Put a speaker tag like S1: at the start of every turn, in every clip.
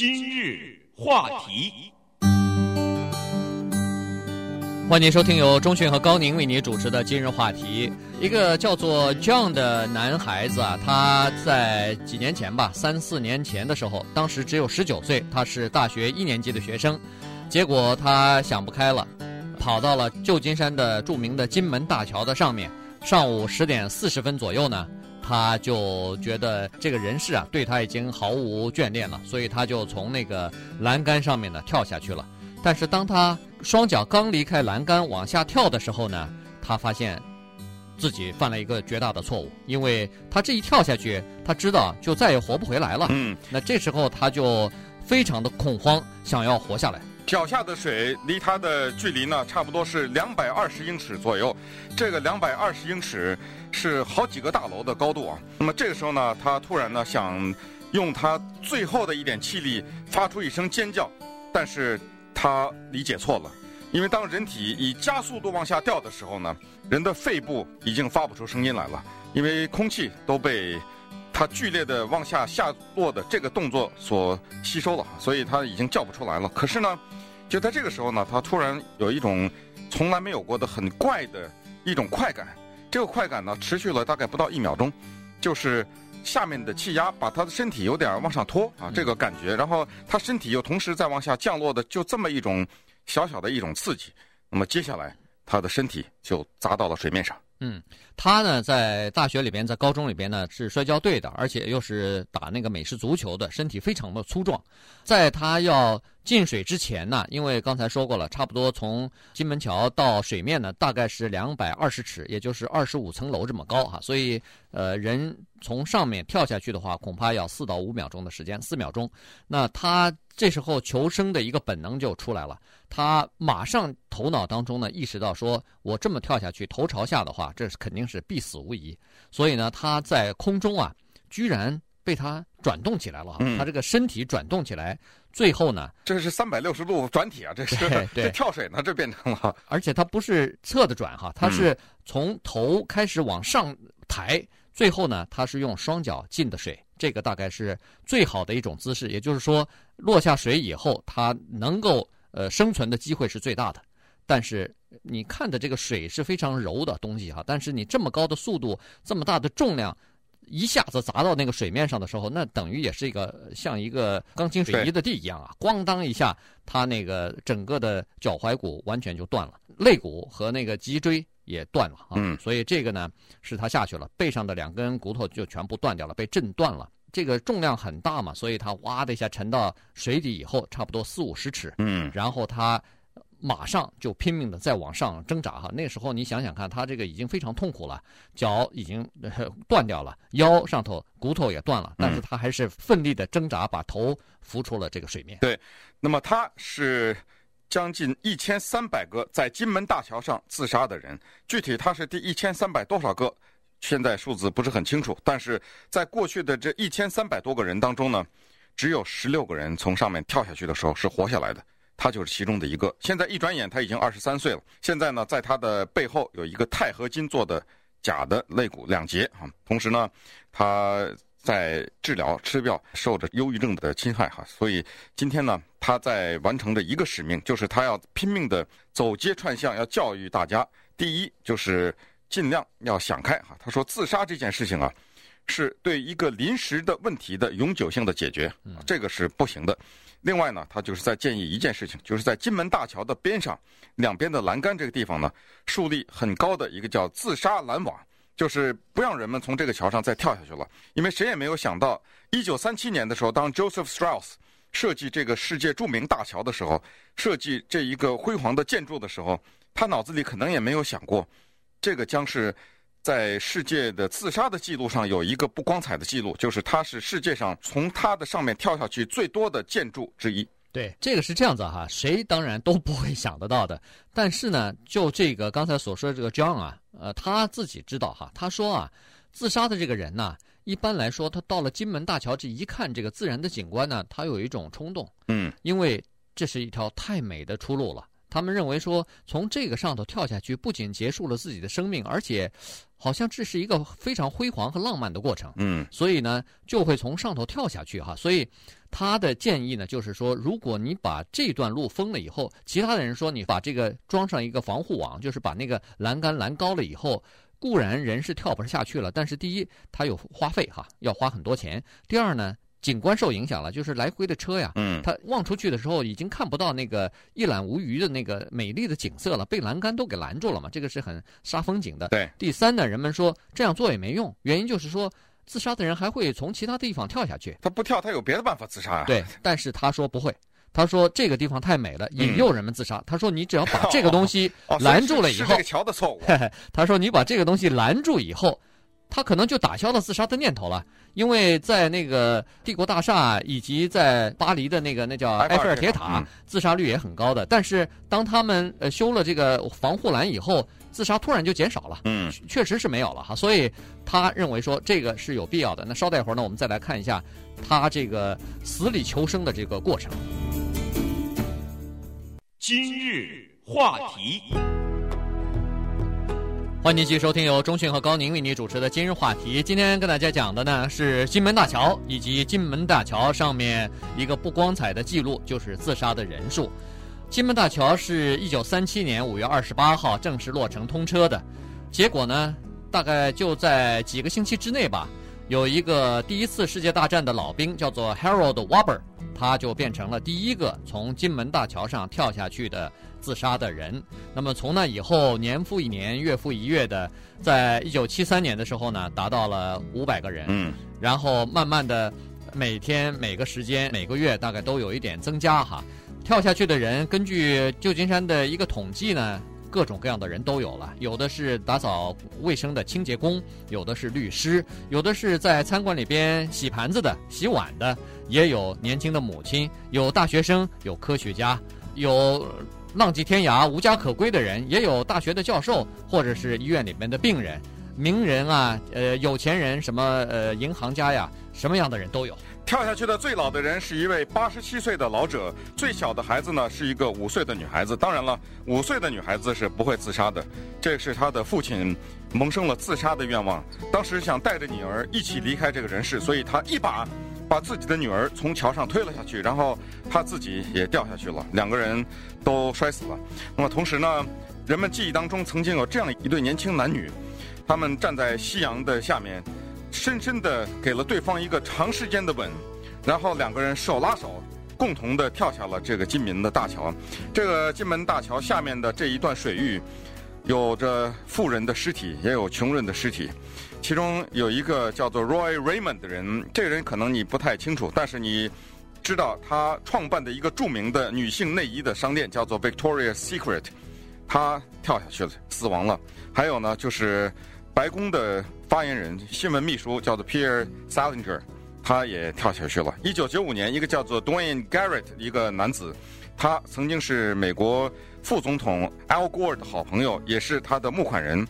S1: 今日话题，
S2: 欢迎收听由钟迅和高宁为你主持的今日话题。一个叫做 John 的男孩子啊，他在几年前吧，三四年前的时候，当时只有十九岁，他是大学一年级的学生。结果他想不开了，跑到了旧金山的著名的金门大桥的上面。上午十点四十分左右呢。他就觉得这个人世啊，对他已经毫无眷恋了，所以他就从那个栏杆上面呢跳下去了。但是当他双脚刚离开栏杆往下跳的时候呢，他发现自己犯了一个绝大的错误，因为他这一跳下去，他知道就再也活不回来了。
S3: 嗯，
S2: 那这时候他就非常的恐慌，想要活下来。
S3: 脚下的水离他的距离呢，差不多是两百二十英尺左右。这个两百二十英尺是好几个大楼的高度啊。那么这个时候呢，他突然呢想用他最后的一点气力发出一声尖叫，但是他理解错了，因为当人体以加速度往下掉的时候呢，人的肺部已经发不出声音来了，因为空气都被他剧烈的往下下落的这个动作所吸收了，所以它已经叫不出来了。可是呢。就在这个时候呢，它突然有一种从来没有过的很怪的一种快感。这个快感呢，持续了大概不到一秒钟，就是下面的气压把他的身体有点往上拖啊，这个感觉。然后他身体又同时在往下降落的，就这么一种小小的一种刺激。那么接下来，他的身体就砸到了水面上。
S2: 嗯，他呢在大学里边，在高中里边呢是摔跤队的，而且又是打那个美式足球的，身体非常的粗壮。在他要进水之前呢，因为刚才说过了，差不多从金门桥到水面呢，大概是两百二十尺，也就是二十五层楼这么高哈，所以呃，人从上面跳下去的话，恐怕要四到五秒钟的时间，四秒钟。那他这时候求生的一个本能就出来了。他马上头脑当中呢意识到，说我这么跳下去，头朝下的话，这是肯定是必死无疑。所以呢，他在空中啊，居然被他转动起来了。他这个身体转动起来，最后呢，
S3: 这是三百六十度转体啊，这是
S2: 对，对
S3: 这跳水呢，这变成了。
S2: 而且他不是侧的转哈，他是从头开始往上抬，最后呢，他是用双脚进的水，这个大概是最好的一种姿势。也就是说，落下水以后，他能够。呃，生存的机会是最大的，但是你看的这个水是非常柔的东西哈，但是你这么高的速度，这么大的重量，一下子砸到那个水面上的时候，那等于也是一个像一个钢筋水泥的地一样啊，咣当一下，他那个整个的脚踝骨完全就断了，肋骨和那个脊椎也断了啊，
S3: 嗯，
S2: 所以这个呢是他下去了，背上的两根骨头就全部断掉了，被震断了。这个重量很大嘛，所以他哇的一下沉到水底以后，差不多四五十尺。
S3: 嗯，
S2: 然后他马上就拼命的在往上挣扎哈。那时候你想想看，他这个已经非常痛苦了，脚已经断掉了，腰上头骨头也断了，但是他还是奋力的挣扎，把头浮出了这个水面。
S3: 对，那么他是将近一千三百个在金门大桥上自杀的人，具体他是第一千三百多少个？现在数字不是很清楚，但是在过去的这一千三百多个人当中呢，只有十六个人从上面跳下去的时候是活下来的，他就是其中的一个。现在一转眼他已经二十三岁了，现在呢，在他的背后有一个钛合金做的假的肋骨两节啊，同时呢，他在治疗吃药，受着忧郁症的侵害哈，所以今天呢，他在完成着一个使命，就是他要拼命的走街串巷，要教育大家，第一就是。尽量要想开哈，他说自杀这件事情啊，是对一个临时的问题的永久性的解决，这个是不行的。另外呢，他就是在建议一件事情，就是在金门大桥的边上，两边的栏杆这个地方呢，树立很高的一个叫自杀拦网，就是不让人们从这个桥上再跳下去了。因为谁也没有想到，一九三七年的时候，当 Joseph Strauss 设计这个世界著名大桥的时候，设计这一个辉煌的建筑的时候，他脑子里可能也没有想过。这个将是在世界的自杀的记录上有一个不光彩的记录，就是它是世界上从它的上面跳下去最多的建筑之一。
S2: 对，这个是这样子哈，谁当然都不会想得到的。但是呢，就这个刚才所说的这个 John 啊，呃，他自己知道哈，他说啊，自杀的这个人呢，一般来说，他到了金门大桥这一看这个自然的景观呢，他有一种冲动，
S3: 嗯，
S2: 因为这是一条太美的出路了。他们认为说，从这个上头跳下去，不仅结束了自己的生命，而且好像这是一个非常辉煌和浪漫的过程。
S3: 嗯，
S2: 所以呢，就会从上头跳下去哈。所以他的建议呢，就是说，如果你把这段路封了以后，其他的人说你把这个装上一个防护网，就是把那个栏杆拦高了以后，固然人是跳不下去了，但是第一，他有花费哈，要花很多钱；第二呢，景观受影响了，就是来回的车呀，
S3: 嗯，
S2: 他望出去的时候已经看不到那个一览无余的那个美丽的景色了，被栏杆都给拦住了嘛，这个是很煞风景的。
S3: 对，
S2: 第三呢，人们说这样做也没用，原因就是说。自杀的人还会从其他地方跳下去，
S3: 他不跳，他有别的办法自杀啊。
S2: 对，但是他说不会，他说这个地方太美了，引诱人们自杀。嗯、他说你只要把这个东西 拦住了以后，
S3: 哦哦、是，是这个桥的错误。
S2: 他说你把这个东西拦住以后，他可能就打消了自杀的念头了，因为在那个帝国大厦以及在巴黎的那个那叫埃菲尔铁塔，自杀率也很高的。但是当他们呃修了这个防护栏以后。自杀突然就减少了，
S3: 嗯，
S2: 确实是没有了哈，所以他认为说这个是有必要的。那稍待一会儿呢，我们再来看一下他这个死里求生的这个过程。
S1: 今日话题，
S2: 欢迎继续收听由中讯和高宁为您主持的今日话题。今天跟大家讲的呢是金门大桥以及金门大桥上面一个不光彩的记录，就是自杀的人数。金门大桥是一九三七年五月二十八号正式落成通车的，结果呢，大概就在几个星期之内吧，有一个第一次世界大战的老兵叫做 Harold Weber，他就变成了第一个从金门大桥上跳下去的自杀的人。那么从那以后，年复一年，月复一月的，在一九七三年的时候呢，达到了五百个人。
S3: 嗯，
S2: 然后慢慢的，每天每个时间每个月大概都有一点增加哈。跳下去的人，根据旧金山的一个统计呢，各种各样的人都有了。有的是打扫卫生的清洁工，有的是律师，有的是在餐馆里边洗盘子的、洗碗的，也有年轻的母亲，有大学生，有科学家，有浪迹天涯、无家可归的人，也有大学的教授，或者是医院里面的病人、名人啊，呃，有钱人，什么呃，银行家呀，什么样的人都有。
S3: 跳下去的最老的人是一位八十七岁的老者，最小的孩子呢是一个五岁的女孩子。当然了，五岁的女孩子是不会自杀的，这是她的父亲萌生了自杀的愿望。当时想带着女儿一起离开这个人世，所以他一把把自己的女儿从桥上推了下去，然后他自己也掉下去了，两个人都摔死了。那么同时呢，人们记忆当中曾经有这样一对年轻男女，他们站在夕阳的下面。深深地给了对方一个长时间的吻，然后两个人手拉手，共同地跳下了这个金门的大桥。这个金门大桥下面的这一段水域，有着富人的尸体，也有穷人的尸体。其中有一个叫做 Roy Raymond 的人，这个人可能你不太清楚，但是你知道他创办的一个著名的女性内衣的商店叫做 Victoria's Secret，他跳下去了，死亡了。还有呢，就是白宫的。发言人、新闻秘书叫做 Pierre Salinger，他也跳下去了。一九九五年，一个叫做 Dwayne Garrett 一个男子，他曾经是美国副总统 Al Gore 的好朋友，也是他的募款人。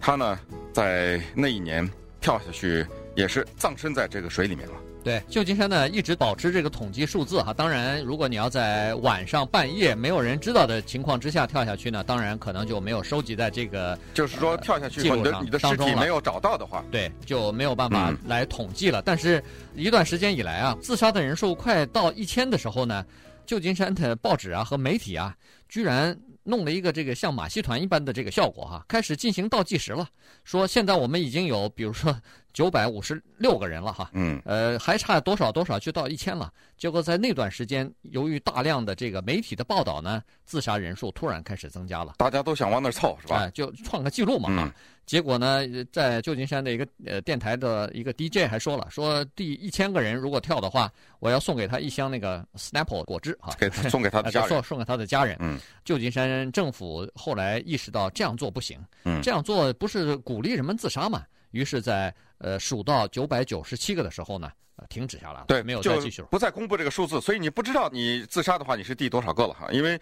S3: 他呢，在那一年跳下去，也是葬身在这个水里面了。
S2: 对，旧金山呢一直保持这个统计数字哈。当然，如果你要在晚上半夜没有人知道的情况之下跳下去呢，当然可能就没有收集在这个
S3: 就是说跳下去
S2: 记录上，
S3: 呃、你的尸体没有找到的话，
S2: 对，就没有办法来统计了。嗯、但是一段时间以来啊，自杀的人数快到一千的时候呢，旧金山的报纸啊和媒体啊，居然弄了一个这个像马戏团一般的这个效果哈，开始进行倒计时了，说现在我们已经有，比如说。九百五十六个人了哈，
S3: 嗯，
S2: 呃，还差多少多少就到一千了。结果在那段时间，由于大量的这个媒体的报道呢，自杀人数突然开始增加了。
S3: 大家都想往那儿凑，是吧？
S2: 哎，就创个记录嘛。
S3: 嗯。
S2: 结果呢，在旧金山的一个呃电台的一个 DJ 还说了，说第一千个人如果跳的话，我要送给他一箱那个 Snapple 果汁哈，
S3: 给他送给他的家人，
S2: 送 送给他的家人。
S3: 嗯。
S2: 旧金山政府后来意识到这样做不行，
S3: 嗯，
S2: 这样做不是鼓励人们自杀嘛？于是，在呃数到九百九十七个的时候呢，呃，停止下来了。
S3: 对，
S2: 没有再继续了，
S3: 不再公布这个数字，所以你不知道你自杀的话，你是第多少个了哈？因为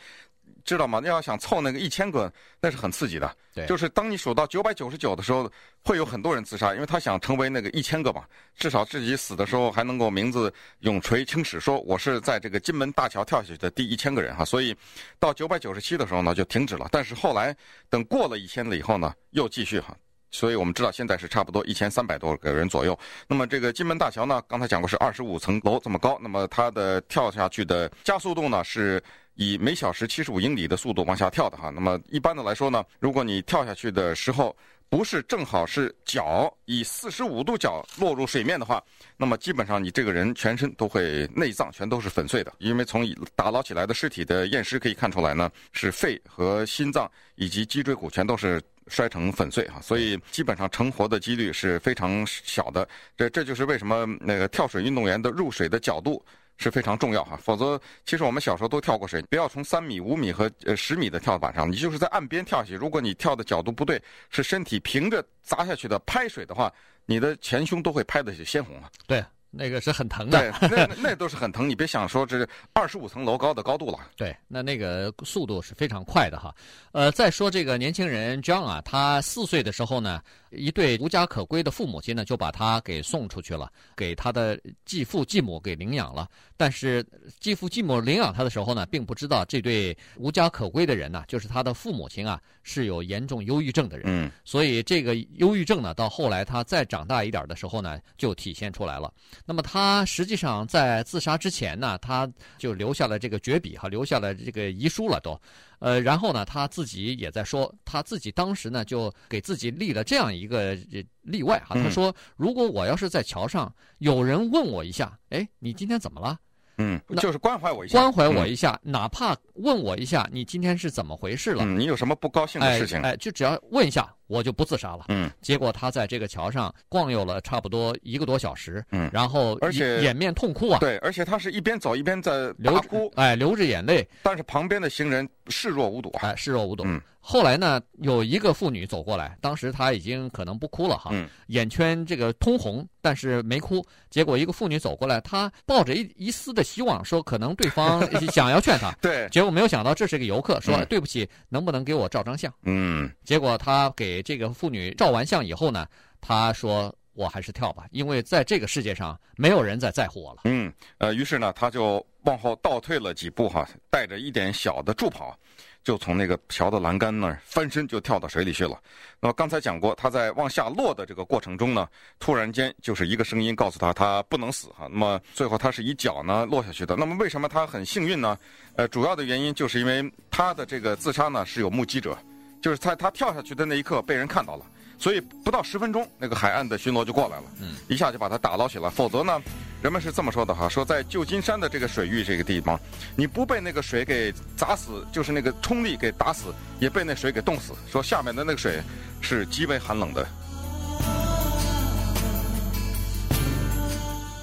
S3: 知道吗？你要想凑那个一千个，那是很刺激的。
S2: 对，
S3: 就是当你数到九百九十九的时候，会有很多人自杀，因为他想成为那个一千个嘛，至少自己死的时候还能够名字永垂青史，说我是在这个金门大桥跳下去的第一千个人哈。所以到九百九十七的时候呢，就停止了。但是后来等过了一千了以后呢，又继续哈。所以我们知道现在是差不多一千三百多个人左右。那么这个金门大桥呢，刚才讲过是二十五层楼这么高，那么它的跳下去的加速度呢是以每小时七十五英里的速度往下跳的哈。那么一般的来说呢，如果你跳下去的时候，不是正好是脚以四十五度角落入水面的话，那么基本上你这个人全身都会内脏全都是粉碎的，因为从打捞起来的尸体的验尸可以看出来呢，是肺和心脏以及脊椎骨全都是摔成粉碎哈，所以基本上成活的几率是非常小的。这这就是为什么那个跳水运动员的入水的角度。是非常重要哈，否则其实我们小时候都跳过水，不要从三米、五米和呃十米的跳板上，你就是在岸边跳下去。如果你跳的角度不对，是身体平着砸下去的拍水的话，你的前胸都会拍得鲜红啊。
S2: 对。那个是很疼的，
S3: 对，那那都是很疼。你别想说这是二十五层楼高的高度了。
S2: 对，那那个速度是非常快的哈。呃，再说这个年轻人 John 啊，他四岁的时候呢，一对无家可归的父母亲呢，就把他给送出去了，给他的继父继母给领养了。但是继父继母领养他的时候呢，并不知道这对无家可归的人呢，就是他的父母亲啊，是有严重忧郁症的人。
S3: 嗯。
S2: 所以这个忧郁症呢，到后来他再长大一点的时候呢，就体现出来了。那么他实际上在自杀之前呢，他就留下了这个绝笔哈，留下了这个遗书了都，呃，然后呢，他自己也在说，他自己当时呢就给自己立了这样一个例外哈，他说，如果我要是在桥上有人问我一下，哎，你今天怎么了？
S3: 嗯，就是关怀我一下，
S2: 关怀我一下，哪怕问我一下，你今天是怎么回事了？
S3: 嗯，你有什么不高兴的事情？
S2: 哎，就只要问一下，我就不自杀了。
S3: 嗯，
S2: 结果他在这个桥上逛悠了差不多一个多小时。
S3: 嗯，
S2: 然后
S3: 而且
S2: 掩面痛哭啊。
S3: 对，而且他是一边走一边在
S2: 流
S3: 哭，
S2: 哎，流着眼泪。
S3: 但是旁边的行人视若无睹啊，
S2: 哎，视若无睹。
S3: 嗯。
S2: 后来呢，有一个妇女走过来，当时她已经可能不哭了哈，
S3: 嗯、
S2: 眼圈这个通红，但是没哭。结果一个妇女走过来，她抱着一一丝的希望，说可能对方 想要劝她。
S3: 对。
S2: 结果没有想到这是个游客，说、
S3: 嗯、
S2: 对不起，能不能给我照张相？
S3: 嗯。
S2: 结果他给这个妇女照完相以后呢，他说我还是跳吧，因为在这个世界上没有人再在乎我了。
S3: 嗯。呃，于是呢，他就往后倒退了几步哈，带着一点小的助跑。就从那个桥的栏杆那儿翻身就跳到水里去了。那么刚才讲过，他在往下落的这个过程中呢，突然间就是一个声音告诉他，他不能死哈。那么最后他是以脚呢落下去的。那么为什么他很幸运呢？呃，主要的原因就是因为他的这个自杀呢是有目击者，就是在他跳下去的那一刻被人看到了。所以不到十分钟，那个海岸的巡逻就过来了，
S2: 嗯，
S3: 一下就把他打捞起来。否则呢，人们是这么说的哈，说在旧金山的这个水域这个地方，你不被那个水给砸死，就是那个冲力给打死，也被那水给冻死。说下面的那个水是极为寒冷的。